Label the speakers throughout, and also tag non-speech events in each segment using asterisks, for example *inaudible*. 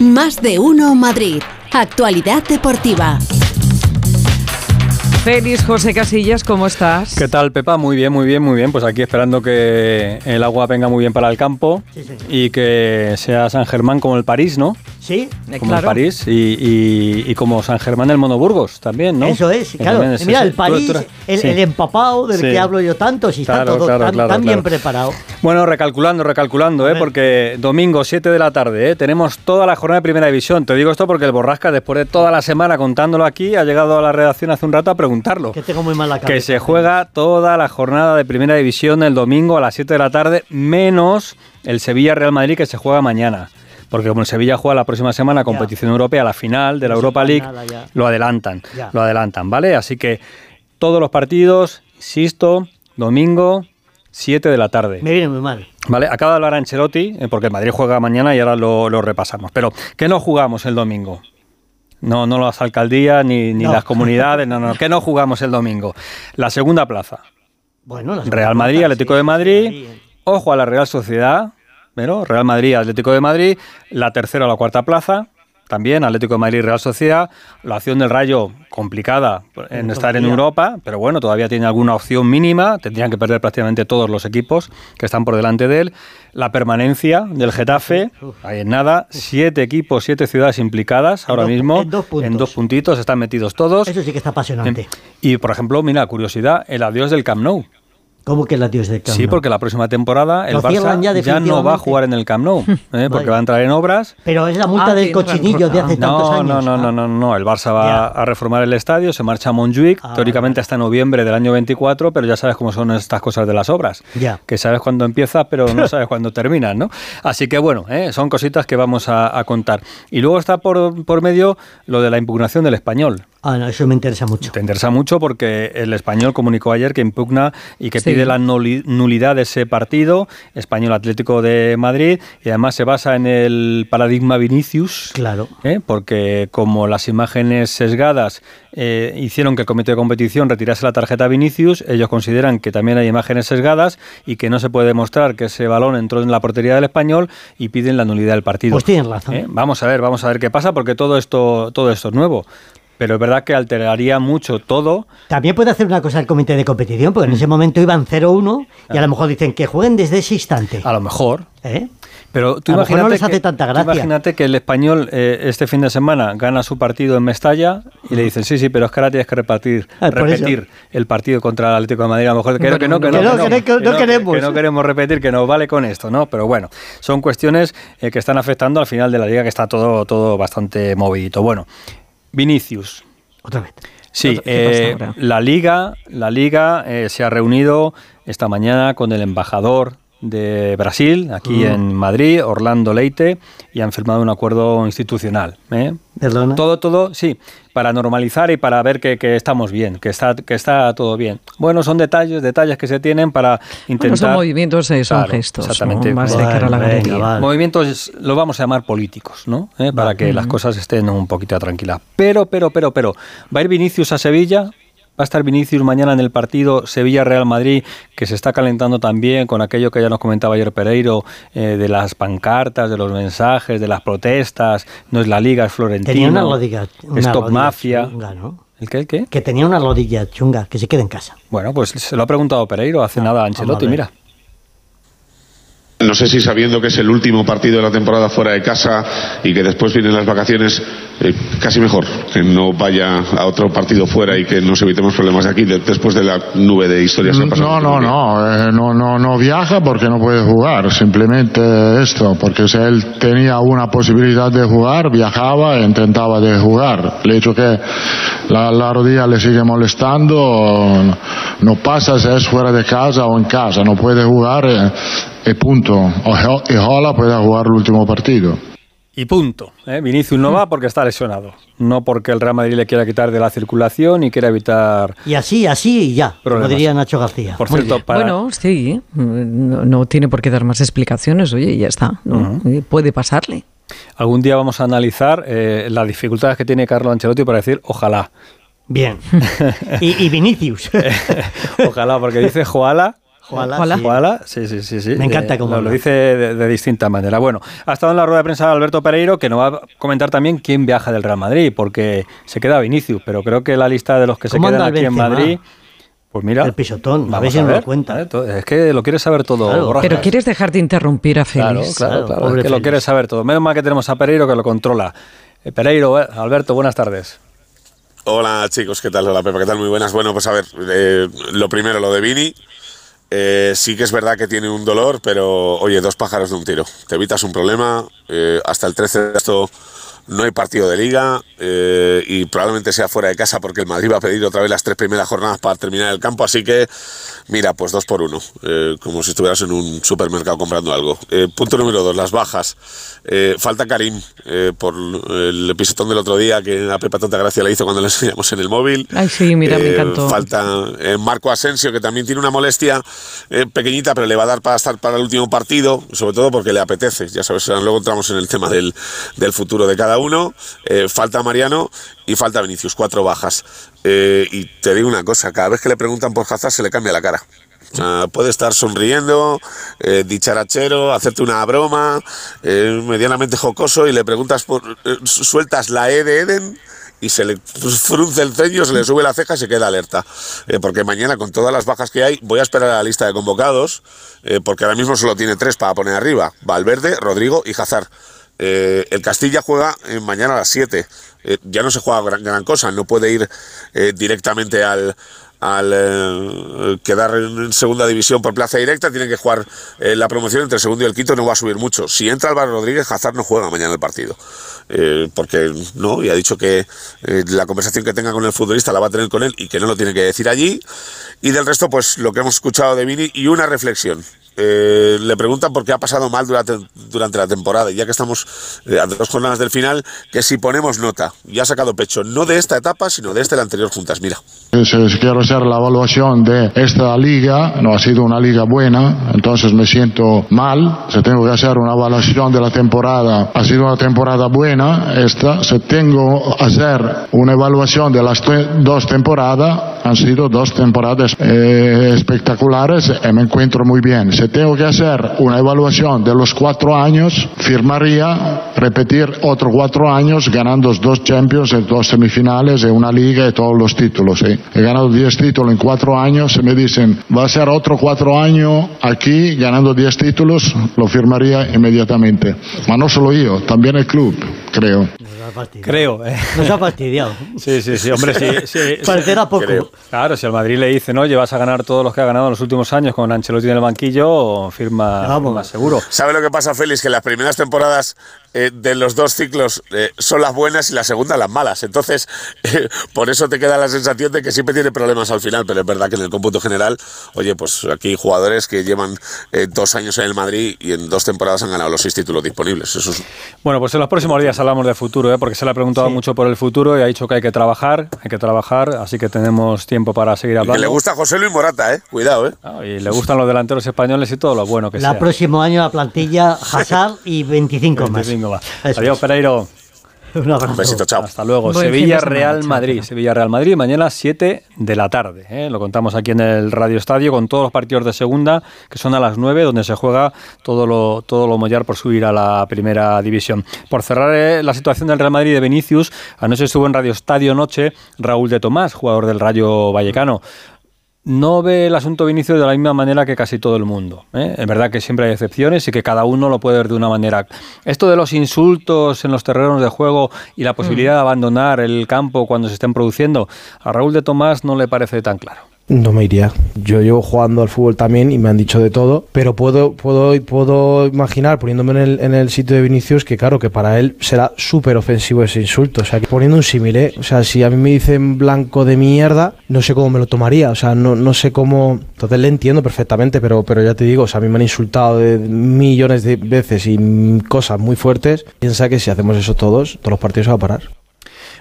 Speaker 1: Más de uno Madrid. Actualidad deportiva.
Speaker 2: Félix José Casillas, ¿cómo estás?
Speaker 3: ¿Qué tal, Pepa? Muy bien, muy bien, muy bien. Pues aquí esperando que el agua venga muy bien para el campo y que sea San Germán como el París, ¿no?
Speaker 4: Sí,
Speaker 3: como el París y, como San Germán el Monoburgos también, ¿no?
Speaker 4: Eso es, claro. Mira, el París, el, empapado del que hablo yo tanto, si está todo tan, bien preparado.
Speaker 3: Bueno, recalculando, recalculando, ¿eh? porque domingo 7 de la tarde, ¿eh? tenemos toda la jornada de Primera División. Te digo esto porque el Borrasca, después de toda la semana contándolo aquí, ha llegado a la redacción hace un rato a preguntarlo.
Speaker 4: Que tengo muy mal la cabeza.
Speaker 3: Que se juega toda la jornada de Primera División el domingo a las 7 de la tarde, menos el Sevilla-Real Madrid que se juega mañana porque como el Sevilla juega la próxima semana competición europea, la final de la Europa League, lo adelantan, lo adelantan, ¿vale? Así que todos los partidos, insisto, domingo, 7 de la tarde.
Speaker 4: Me viene muy mal.
Speaker 3: Vale, acaba de hablar Ancelotti, eh, porque el Madrid juega mañana y ahora lo, repasamos. Pero, ¿qué no jugamos el domingo? No, no las alcaldías ni, ni las comunidades, no, no, ¿qué no *laughs* jugamos el domingo? La segunda plaza. Bueno, Real Madrid, Atlético de Madrid. Ojo a la Real Sociedad, pero Real Madrid, Atlético de Madrid, la tercera o la cuarta plaza, también Atlético de Madrid Real Sociedad, la opción del Rayo complicada en estar en Europa, pero bueno, todavía tiene alguna opción mínima, tendrían que perder prácticamente todos los equipos que están por delante de él, la permanencia del Getafe, ahí en nada, siete equipos, siete ciudades implicadas ahora mismo, en dos, puntitos, están metidos todos.
Speaker 4: Eso sí que está apasionante.
Speaker 3: Y por ejemplo, mira, curiosidad, el adiós del Camp Nou.
Speaker 4: ¿Cómo que el adiós del Camp
Speaker 3: Sí, porque la próxima temporada el Barça ya, no va a jugar en el Camp Nou, *laughs* ¿eh? porque va a entrar en obras.
Speaker 4: Pero es la multa ah, del cochinillo de hace tantos
Speaker 3: años.
Speaker 4: No,
Speaker 3: no, no, no, no, el Barça va a reformar el estadio, se marcha a Montjuic, ah, teóricamente hasta noviembre del año 24, pero ya sabes cómo son estas cosas de las obras,
Speaker 4: ya.
Speaker 3: que sabes cuándo empieza, pero no *laughs* sabes cuándo termina, ¿no? Así que bueno, ¿eh? son cositas que vamos a, a, contar. Y luego está por, por medio lo de la impugnación del español.
Speaker 4: Ah, no, eso me interesa mucho.
Speaker 3: Te interesa mucho porque el español comunicó ayer que impugna y que pide la nulidad de ese partido, Español Atlético de Madrid, y además se basa en el paradigma Vinicius.
Speaker 4: Claro.
Speaker 3: ¿eh? Porque como las imágenes sesgadas eh, hicieron que el comité de competición retirase la tarjeta Vinicius, ellos consideran que también hay imágenes sesgadas y que no se puede demostrar que ese balón entró en la portería del español y piden la nulidad del partido.
Speaker 4: Pues tienen razón. ¿Eh?
Speaker 3: Vamos a ver, vamos a ver qué pasa porque todo esto, todo esto es nuevo pero es verdad que alteraría mucho todo.
Speaker 4: También puede hacer una cosa el comité de competición, porque en ese momento iban 0-1 y a lo mejor dicen que jueguen desde ese instante.
Speaker 3: A lo mejor.
Speaker 4: ¿Eh?
Speaker 3: Pero tú imagínate, que, tanta gracia. imagínate que el español eh, este fin de semana gana su partido en Mestalla y le dicen, sí, sí, pero es que ahora tienes que repartir, ah, repetir el partido contra el Atlético de Madrid. A lo mejor que no, que no, que no, queremos. Que no queremos repetir, que nos vale con esto, ¿no? Pero bueno, son cuestiones eh, que están afectando al final de la liga, que está todo, todo bastante movidito. Bueno, Vinicius.
Speaker 4: Otra vez.
Speaker 3: Sí, eh, la liga, la liga eh, se ha reunido esta mañana con el embajador de Brasil, aquí en Madrid, Orlando Leite, y han firmado un acuerdo institucional. ¿eh? Todo, todo, sí, para normalizar y para ver que, estamos bien, que está, que está todo bien. Bueno, son detalles, detalles que se tienen para intentar... Bueno,
Speaker 2: son movimientos, eh, son gestos.
Speaker 3: Exactamente.
Speaker 2: Más de cara a la
Speaker 3: Movimientos, lo vamos a llamar políticos, ¿no? ¿Eh? Para que las cosas estén un poquito tranquilas. Pero, pero, pero, pero, ¿va a ir Vinicius a Sevilla? Va a estar Vinicius mañana en el partido Sevilla-Real Madrid, que se está calentando también con aquello que ya nos comentaba ayer Pereiro, eh, de las pancartas, de los mensajes, de las protestas. No es la Liga, es Florentino.
Speaker 4: Tenía una rodilla.
Speaker 3: Una Stop Mafia.
Speaker 4: ¿El qué, qué? Que tenía una rodilla chunga, que se quede en casa.
Speaker 3: Bueno, pues se lo ha preguntado Pereiro hace ah, nada a Ancelotti, mira.
Speaker 5: No sé si sabiendo que es el último partido de la temporada fuera de casa y que después vienen las vacaciones, eh, casi mejor que no vaya a otro partido fuera y que nos evitemos problemas de aquí después de la nube de historias que
Speaker 6: No, no, no, eh, no, no, no viaja porque no puede jugar, simplemente esto, porque si él tenía una posibilidad de jugar, viajaba e intentaba de jugar. El hecho que la, la rodilla le sigue molestando, no pasa si es fuera de casa o en casa, no puede jugar. Eh, y punto. Y ojalá pueda jugar el último partido.
Speaker 3: Y punto. ¿eh? Vinicius no va porque está lesionado. No porque el Real Madrid le quiera quitar de la circulación y quiera evitar.
Speaker 4: Y así, así y ya. Como diría Nacho García.
Speaker 3: Por cierto,
Speaker 2: Bueno, sí. No, tiene por qué dar más explicaciones. Oye, ya está. Puede pasarle.
Speaker 3: Algún día vamos a analizar eh, las dificultades que tiene Carlo Ancelotti para decir ojalá.
Speaker 4: Bien. *laughs* y, y Vinicius. *laughs*
Speaker 3: ojalá, porque dice Joala
Speaker 4: Juala. sí.
Speaker 3: Juala, sí, sí, sí, sí.
Speaker 4: Me encanta
Speaker 3: Eh,
Speaker 4: cómo
Speaker 3: lo, lo dice de, de distinta manera. Bueno, ha estado en la rueda de prensa Alberto Pereiro, que nos va a comentar también quién viaja del Real Madrid, porque se queda Vinicius, pero creo que la lista de los que se
Speaker 4: ¿Cómo
Speaker 3: quedan aquí en? Madrid, pues mira,
Speaker 4: El pisotón, a ver si nos lo cuenta.
Speaker 3: Es que lo quieres saber todo,
Speaker 4: Claro.
Speaker 2: Pero quieres dejar de interrumpir a Félix.
Speaker 3: claro,
Speaker 4: Claro,
Speaker 3: claro, es que lo quieres saber todo. Menos mal que tenemos a Pereiro que lo controla. Eh, Pereiro, eh, Alberto, buenas tardes.
Speaker 5: Hola chicos, ¿qué tal? Hola Pepa, ¿qué tal? Muy buenas. Bueno, pues a ver, eh, lo primero, lo de Vini. Eh, sí que es verdad que tiene un dolor, pero oye, dos pájaros de un tiro. Te evitas un problema. eh, hasta el 13 de esto no hay partido de liga eh, y probablemente sea fuera de casa porque el Madrid va a pedir otra vez las tres primeras jornadas para terminar el campo. Así que, mira, pues dos por uno, eh, como si estuvieras en un supermercado comprando algo. Eh, punto número dos, las bajas. Eh, falta Karim eh, por el episodio del otro día que a Pepa tanta gracia le hizo cuando le enseñamos en el móvil.
Speaker 2: Ay, sí, mira, me
Speaker 5: Eh,
Speaker 2: encantó.
Speaker 5: Falta Marco Asensio, que también tiene una molestia pequeñita, pero le va a dar para estar para el último partido, sobre todo porque le apetece. Ya sabes, luego entramos en el tema del, del futuro de cada uno. Eh, falta Mariano y falta Vinicius, cuatro bajas. Eh, y te digo una cosa, cada vez que le preguntan por Hazard se le cambia la cara. Puede estar sonriendo, eh, dicharachero, hacerte una broma, medianamente jocoso y le preguntas por... sueltas la E de Eden y se le frunce el ceño, se le sube la ceja y se queda alerta. Porque mañana, con todas las bajas que hay, voy a esperar a la lista de convocados, porque ahora mismo solo tiene tres para poner arriba: Valverde, Rodrigo y Hazard. Eh, el Castilla juega eh, mañana a las 7. Eh, ya no se juega gran, gran cosa, no puede ir directamente al, al quedar en segunda división por plaza directa, tienen que jugar la promoción entre el segundo y el quinto, no va a subir mucho. Si entra Álvaro Rodríguez, Hazard no juega mañana el partido. Porque no, y ha dicho que la conversación que tenga con el futbolista la va a tener con él y que no lo tiene que decir allí. Y del resto, pues lo que hemos escuchado de Vini y una reflexión. Eh, le preguntan por qué ha pasado mal durante, durante la temporada, y ya que estamos eh, a dos jornadas del final, que si ponemos nota, ya ha sacado pecho, no de esta etapa, sino de y la anterior juntas. Mira.
Speaker 6: Quiero hacer la evaluación de esta liga, no ha sido una liga buena, entonces me siento mal. Si tengo que hacer una evaluación de la temporada, ha sido una temporada buena esta. Si tengo que hacer una evaluación de las dos temporadas, han sido dos temporadas eh, espectaculares me encuentro muy bien. Tengo que hacer una evaluación de los cuatro años, firmaría repetir otros cuatro años ganando dos Champions, dos semifinales, una liga y todos los títulos. ¿sí? He ganado 10 títulos en cuatro años. me dicen, va a ser otro cuatro años aquí ganando 10 títulos, lo firmaría inmediatamente. Pero no solo yo, también el club, creo.
Speaker 4: Ha fastidiado.
Speaker 3: Creo. eh.
Speaker 4: Nos ha fastidiado. *laughs*
Speaker 3: Sí, sí, sí, hombre, sí. sí, sí.
Speaker 4: Parecerá poco.
Speaker 5: Creo.
Speaker 3: Claro, si al Madrid le dicen, oye, vas a ganar todos los que ha ganado en los últimos años con Ancelotti en el banquillo, firma,
Speaker 4: Vamos.
Speaker 3: seguro.
Speaker 5: ¿Sabe lo que pasa, Félix? Que las primeras temporadas eh, de los dos ciclos eh, son las buenas y la segunda las malas. Entonces, *laughs* eh, por eso te queda la sensación de que siempre tiene problemas al final, pero es verdad que en el cómputo general, oye, pues aquí hay jugadores que llevan eh, dos años en el Madrid y en dos temporadas han ganado los seis títulos disponibles. Eso es
Speaker 3: Bueno, pues en los próximos días hablamos de futuro, ¿eh? porque se le ha preguntado mucho por el futuro y ha dicho que hay que trabajar, hay que trabajar, así que tenemos tiempo para seguir
Speaker 5: que
Speaker 3: hablando.
Speaker 5: le gusta José Luis Morata, ¿eh? Cuidado, ¿eh?
Speaker 3: Ah, y le gustan los delanteros españoles y todo lo bueno que
Speaker 4: La
Speaker 3: sea.
Speaker 4: próximo año la plantilla Hazard y 25,
Speaker 3: 25 *laughs*
Speaker 4: más.
Speaker 3: más. Adiós. Pereiro. *laughs*
Speaker 4: Un abrazo.
Speaker 5: Un besito, chao.
Speaker 3: Hasta luego.
Speaker 2: Buen
Speaker 3: Sevilla Real Madrid.
Speaker 2: chao.
Speaker 3: Sevilla Real Madrid, mañana 7 de la tarde. ¿eh? Lo contamos aquí en el Radio Estadio con todos los partidos de segunda, que son a las 9, donde se juega todo lo, todo lo mollar por subir a la primera división. Por cerrar eh, la situación del Real Madrid de Vinicius, anoche estuvo en Radio Estadio Noche Raúl de Tomás, jugador del Rayo Vallecano no ve el asunto Vinicius de la misma manera que casi todo el mundo. ¿eh? Es verdad que siempre hay excepciones y que cada uno lo puede ver de una manera. Esto de los insultos en los terrenos de juego y la posibilidad de abandonar el campo cuando se estén produciendo, a Raúl de Tomás no le parece tan claro.
Speaker 7: No me iría. Yo llevo jugando al fútbol también y me han dicho de todo, pero puedo, puedo, puedo imaginar, poniéndome en el, en el sitio de Vinicius, que claro, que para él será súper ofensivo ese insulto. O sea, que poniendo un símil, ¿eh? O sea, si a mí me dicen blanco de mierda, no sé cómo me lo tomaría. O sea, no, no sé cómo... Entonces le entiendo perfectamente, pero, pero ya te digo, o sea, a mí me han insultado de millones de veces y cosas muy fuertes. Piensa que si hacemos eso todos, todos los partidos se van a parar.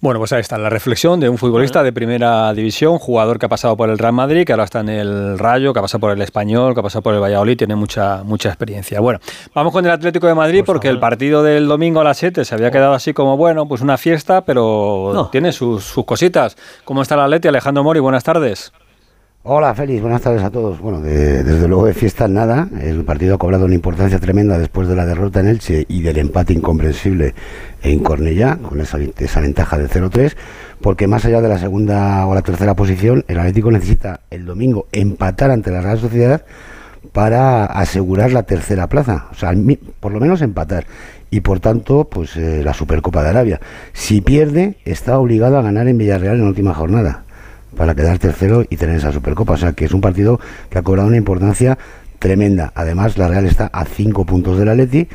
Speaker 3: Bueno, pues ahí está la reflexión de un futbolista de primera división, jugador que ha pasado por el Real Madrid, que ahora está en el Rayo, que ha pasado por el Español, que ha pasado por el Valladolid, tiene mucha mucha experiencia. Bueno, vamos con el Atlético de Madrid porque el partido del domingo a las 7 se había quedado así como, bueno, pues una fiesta, pero
Speaker 4: No.
Speaker 3: tiene sus, sus cositas. ¿Cómo está el Atleti? Alejandro Mori, buenas tardes.
Speaker 8: Hola, Félix, buenas tardes a todos. Bueno, de- desde luego de fiesta nada. El partido ha cobrado una importancia tremenda después de la derrota en Elche y del empate incomprensible en Cornellá, con esa, esa ventaja de 0-3, porque más allá de la segunda o la tercera posición, el Atlético necesita el domingo empatar ante la Real Sociedad para asegurar la tercera plaza, o sea, por lo menos empatar y por tanto, pues eh, la Supercopa de Arabia. Si pierde, está obligado a ganar en Villarreal en la última jornada para quedar tercero y tener esa Supercopa, o sea, que es un partido que ha cobrado una importancia tremenda. Además, la Real está a cinco puntos del Atleti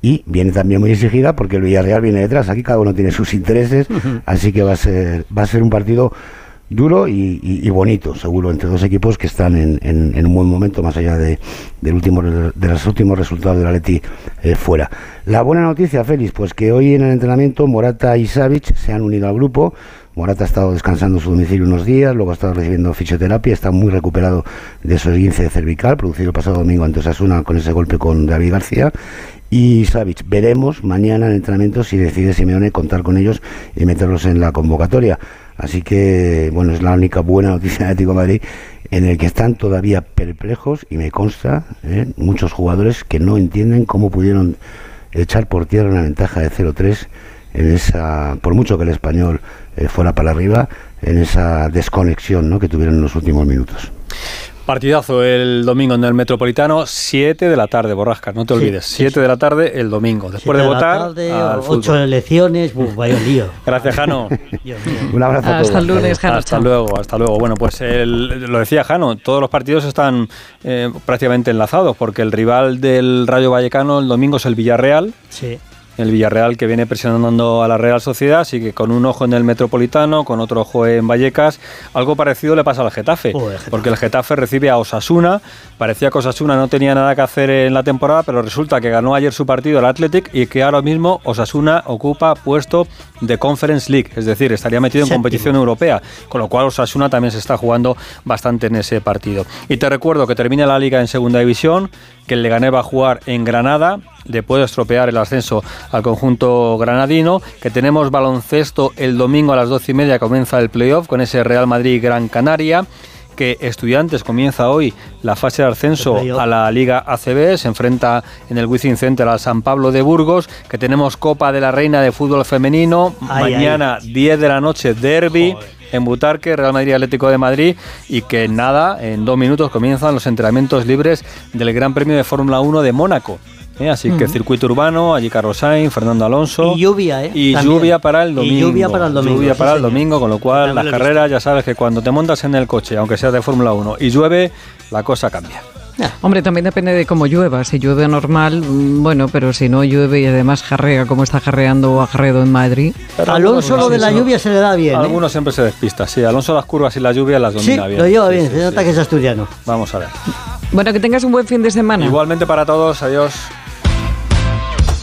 Speaker 8: y viene también muy exigida porque el Villarreal viene detrás. Aquí cada uno tiene sus intereses, *laughs* así que va a ser va a ser un partido duro y, bonito, seguro, entre dos equipos que están en, en- un buen momento, más allá de, último, de los últimos resultados del Atleti eh, fuera. La buena noticia, Félix, pues que hoy en el entrenamiento Morata y Savic se han unido al grupo. Morata ha estado descansando en su domicilio unos días, luego ha estado recibiendo fisioterapia, está muy recuperado de su esguince cervical, producido el pasado domingo ante Osasuna con ese golpe con David García. Y Savic, veremos mañana en el entrenamiento si decide Simeone contar con ellos y meterlos en la convocatoria. Así que, bueno, es la única buena noticia de Atlético Madrid en el que están todavía perplejos y me consta ¿eh? muchos jugadores que no entienden cómo pudieron echar por tierra una ventaja de 0-3 en esa, por mucho que el español eh, fuera para arriba, en esa desconexión ¿no? que tuvieron en los últimos minutos.
Speaker 3: Partidazo el domingo en el Metropolitano, 7 de la tarde, Borrascas, no te olvides.
Speaker 4: sí,
Speaker 3: 7 de la tarde el domingo, después
Speaker 4: Siete
Speaker 3: de votar.
Speaker 4: tarde,
Speaker 3: al
Speaker 4: ocho
Speaker 3: fútbol.
Speaker 4: elecciones, buf, vaya lío. *laughs*
Speaker 3: Gracias, Jano. *laughs*
Speaker 4: Dios mío.
Speaker 8: Un abrazo a todos.
Speaker 2: Hasta el lunes, Jano.
Speaker 3: Hasta
Speaker 2: chao.
Speaker 3: luego, hasta luego. Bueno, pues el- lo decía Jano, todos los partidos están eh, prácticamente enlazados, porque el rival del Rayo Vallecano el domingo es el Villarreal,
Speaker 4: Sí.
Speaker 3: El Villarreal que viene presionando a la Real Sociedad, así que con un ojo en el Metropolitano, con otro ojo en Vallecas, algo parecido le pasa al Getafe, porque el Getafe recibe a Osasuna, parecía que Osasuna no tenía nada que hacer en la temporada, pero resulta que ganó ayer su partido el Athletic y que ahora mismo Osasuna ocupa puesto de Conference League, es decir, estaría metido en
Speaker 4: Séptimo.
Speaker 3: competición europea, con lo cual Osasuna también se está jugando bastante en ese partido. Y te recuerdo que termina la liga en segunda división, que el Leganés va a jugar en Granada, le puede estropear el ascenso al conjunto granadino, que tenemos baloncesto el domingo a las doce y media comienza el playoff con ese Real Madrid Gran Canaria que Estudiantes comienza hoy la fase de ascenso a la Liga ACB, se enfrenta en el Wizzing Center al San Pablo de Burgos, que tenemos Copa de la Reina de Fútbol Femenino,
Speaker 4: Ay,
Speaker 3: mañana 10 de la noche Derby en Butarque, Real Madrid Atlético de Madrid y que nada, en dos minutos comienzan los entrenamientos libres del Gran Premio de Fórmula 1 de Mónaco. ¿Eh? Así que circuito urbano, allí Carlos Sainz, Fernando Alonso.
Speaker 4: Y lluvia, ¿eh?
Speaker 3: Y
Speaker 4: También.
Speaker 3: lluvia para el
Speaker 4: Y
Speaker 3: domingo.
Speaker 4: lluvia para el domingo,
Speaker 3: Lluvia
Speaker 4: sí,
Speaker 3: para el domingo, con lo cual las
Speaker 4: lo
Speaker 3: carreras ya sabes que cuando te montas en el coche, aunque sea de Fórmula 1, y llueve, la cosa cambia.
Speaker 2: Hombre, también depende de cómo llueva. Si llueve normal, mm, bueno, pero si no llueve y además jarrea como está jarreando o ha jarreado en Madrid.
Speaker 3: Pero
Speaker 4: Alonso lo de la
Speaker 3: sí,
Speaker 4: lluvia se le da bien. ¿eh?
Speaker 3: Algunos siempre se despista, sí. Alonso las curvas y la lluvia las
Speaker 4: Sí,
Speaker 3: domina bien.
Speaker 4: lo lleva
Speaker 3: Sí,
Speaker 4: bien,
Speaker 3: sí,
Speaker 4: se
Speaker 3: sí,
Speaker 4: nota
Speaker 3: sí.
Speaker 4: que es asturiano.
Speaker 3: Vamos a ver.
Speaker 2: Bueno, que tengas un buen fin de semana.
Speaker 3: Igualmente para todos, adiós.